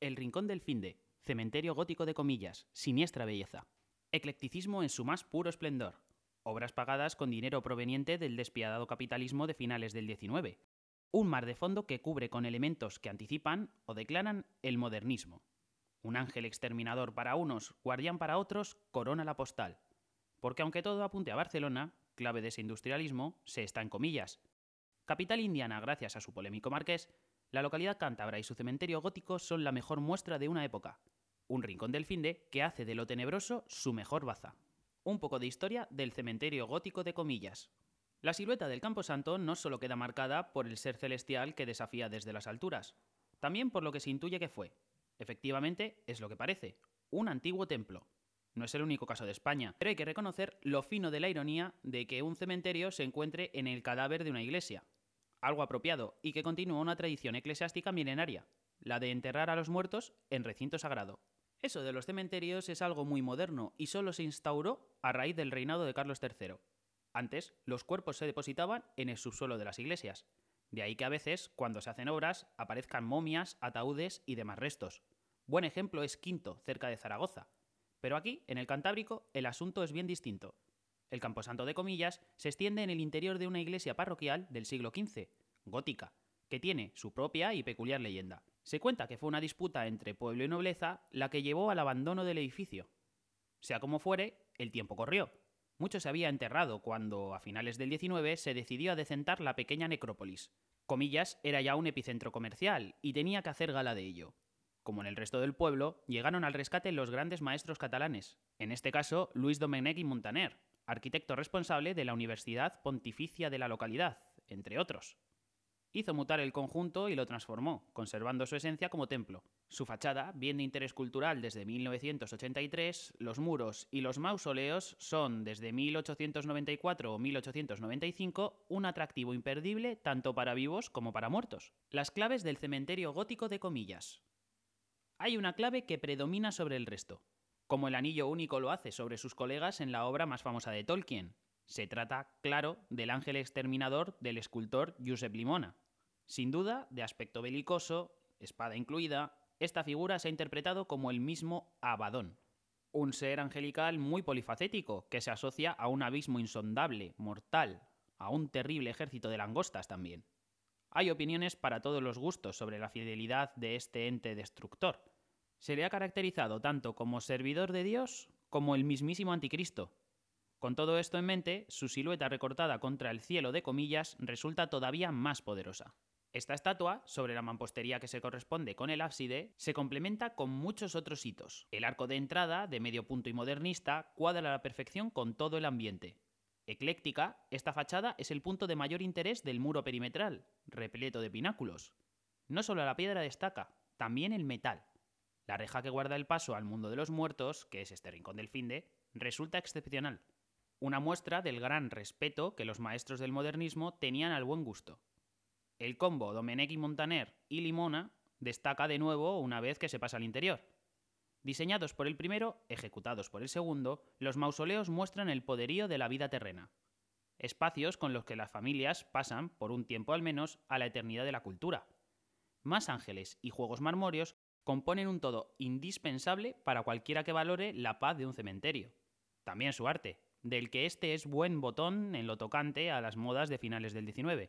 El Rincón del Finde, cementerio gótico de comillas, siniestra belleza. Eclecticismo en su más puro esplendor. Obras pagadas con dinero proveniente del despiadado capitalismo de finales del XIX. Un mar de fondo que cubre con elementos que anticipan o declaran el modernismo. Un ángel exterminador para unos, guardián para otros, corona la postal. Porque aunque todo apunte a Barcelona, clave de ese industrialismo, se está en comillas. Capital indiana gracias a su polémico marqués, la localidad cántabra y su cementerio gótico son la mejor muestra de una época. Un rincón del finde que hace de lo tenebroso su mejor baza. Un poco de historia del cementerio gótico de comillas. La silueta del Camposanto no solo queda marcada por el ser celestial que desafía desde las alturas, también por lo que se intuye que fue, Efectivamente, es lo que parece, un antiguo templo. No es el único caso de España, pero hay que reconocer lo fino de la ironía de que un cementerio se encuentre en el cadáver de una iglesia. Algo apropiado y que continúa una tradición eclesiástica milenaria, la de enterrar a los muertos en recinto sagrado. Eso de los cementerios es algo muy moderno y solo se instauró a raíz del reinado de Carlos III. Antes, los cuerpos se depositaban en el subsuelo de las iglesias. De ahí que a veces, cuando se hacen obras, aparezcan momias, ataúdes y demás restos. Buen ejemplo es Quinto, cerca de Zaragoza. Pero aquí, en el Cantábrico, el asunto es bien distinto. El Camposanto de Comillas se extiende en el interior de una iglesia parroquial del siglo XV, gótica, que tiene su propia y peculiar leyenda. Se cuenta que fue una disputa entre pueblo y nobleza la que llevó al abandono del edificio. Sea como fuere, el tiempo corrió. Mucho se había enterrado cuando, a finales del XIX, se decidió a decentar la pequeña necrópolis. Comillas era ya un epicentro comercial y tenía que hacer gala de ello. Como en el resto del pueblo, llegaron al rescate los grandes maestros catalanes, en este caso Luis Domenech y Montaner, arquitecto responsable de la Universidad Pontificia de la localidad, entre otros. Hizo mutar el conjunto y lo transformó, conservando su esencia como templo. Su fachada, bien de interés cultural desde 1983, los muros y los mausoleos son desde 1894 o 1895 un atractivo imperdible tanto para vivos como para muertos. Las claves del cementerio gótico de comillas. Hay una clave que predomina sobre el resto, como el anillo único lo hace sobre sus colegas en la obra más famosa de Tolkien. Se trata, claro, del ángel exterminador del escultor Josep Limona. Sin duda, de aspecto belicoso, espada incluida, esta figura se ha interpretado como el mismo Abadón, un ser angelical muy polifacético que se asocia a un abismo insondable, mortal, a un terrible ejército de langostas también. Hay opiniones para todos los gustos sobre la fidelidad de este ente destructor. Se le ha caracterizado tanto como servidor de Dios como el mismísimo anticristo. Con todo esto en mente, su silueta recortada contra el cielo de comillas resulta todavía más poderosa. Esta estatua, sobre la mampostería que se corresponde con el ábside, se complementa con muchos otros hitos. El arco de entrada, de medio punto y modernista, cuadra a la perfección con todo el ambiente. Ecléctica, esta fachada es el punto de mayor interés del muro perimetral, repleto de pináculos. No solo la piedra destaca, también el metal. La reja que guarda el paso al mundo de los muertos, que es este rincón del finde, resulta excepcional. Una muestra del gran respeto que los maestros del modernismo tenían al buen gusto. El combo Domenech y Montaner y Limona destaca de nuevo una vez que se pasa al interior. Diseñados por el primero, ejecutados por el segundo, los mausoleos muestran el poderío de la vida terrena. Espacios con los que las familias pasan, por un tiempo al menos, a la eternidad de la cultura. Más ángeles y juegos marmóreos componen un todo indispensable para cualquiera que valore la paz de un cementerio. También su arte, del que este es buen botón en lo tocante a las modas de finales del XIX.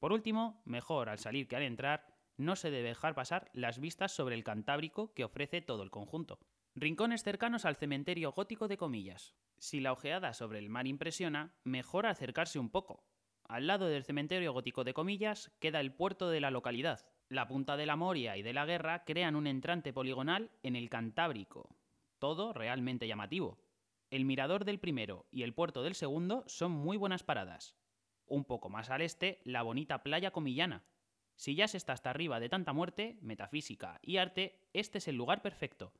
Por último, mejor al salir que al entrar, no se debe dejar pasar las vistas sobre el Cantábrico que ofrece todo el conjunto. Rincones cercanos al cementerio gótico de comillas. Si la ojeada sobre el mar impresiona, mejor acercarse un poco. Al lado del cementerio gótico de comillas queda el puerto de la localidad. La punta de la Moria y de la Guerra crean un entrante poligonal en el Cantábrico. Todo realmente llamativo. El mirador del primero y el puerto del segundo son muy buenas paradas. Un poco más al este, la bonita playa comillana, si ya se está hasta arriba de tanta muerte, metafísica y arte, este es el lugar perfecto.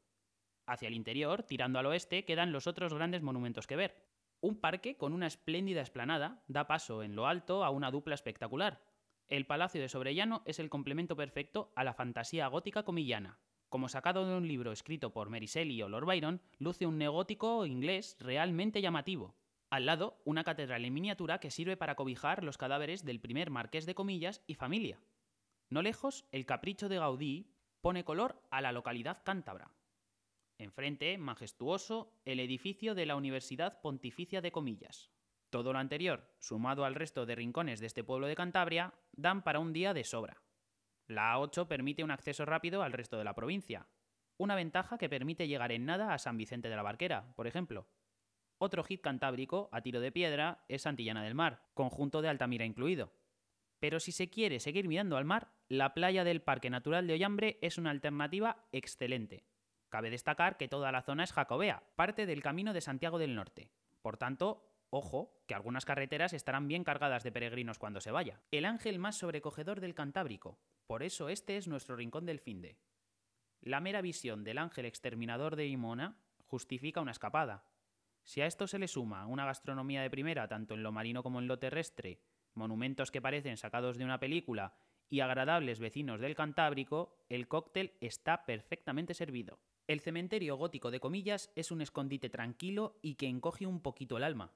Hacia el interior, tirando al oeste, quedan los otros grandes monumentos que ver. Un parque con una espléndida esplanada da paso en lo alto a una dupla espectacular. El Palacio de Sobrellano es el complemento perfecto a la fantasía gótica comillana. Como sacado de un libro escrito por Mary Shelley o Lord Byron, luce un neogótico inglés realmente llamativo. Al lado, una catedral en miniatura que sirve para cobijar los cadáveres del primer marqués de comillas y familia. No lejos, el capricho de Gaudí pone color a la localidad cántabra. Enfrente, majestuoso, el edificio de la Universidad Pontificia de Comillas. Todo lo anterior, sumado al resto de rincones de este pueblo de Cantabria, dan para un día de sobra. La A8 permite un acceso rápido al resto de la provincia, una ventaja que permite llegar en nada a San Vicente de la Barquera, por ejemplo. Otro hit cantábrico, a tiro de piedra, es Santillana del Mar, conjunto de Altamira incluido. Pero si se quiere seguir mirando al mar, la playa del Parque Natural de Ollambre es una alternativa excelente. Cabe destacar que toda la zona es jacobea, parte del Camino de Santiago del Norte. Por tanto, ojo, que algunas carreteras estarán bien cargadas de peregrinos cuando se vaya. El ángel más sobrecogedor del Cantábrico. Por eso este es nuestro rincón del finde. La mera visión del ángel exterminador de Imona justifica una escapada. Si a esto se le suma una gastronomía de primera tanto en lo marino como en lo terrestre, monumentos que parecen sacados de una película y agradables vecinos del Cantábrico, el cóctel está perfectamente servido. El cementerio gótico de comillas es un escondite tranquilo y que encoge un poquito el alma.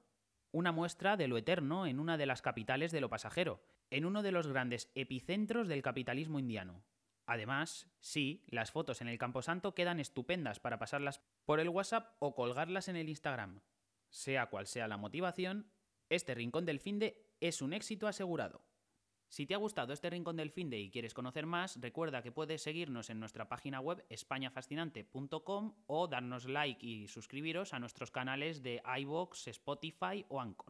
Una muestra de lo eterno en una de las capitales de lo pasajero, en uno de los grandes epicentros del capitalismo indiano. Además, sí, las fotos en el Camposanto quedan estupendas para pasarlas por el WhatsApp o colgarlas en el Instagram. Sea cual sea la motivación, este rincón del finde es un éxito asegurado. Si te ha gustado este Rincón del Finde y quieres conocer más, recuerda que puedes seguirnos en nuestra página web españafascinante.com o darnos like y suscribiros a nuestros canales de iVoox, Spotify o Anchor.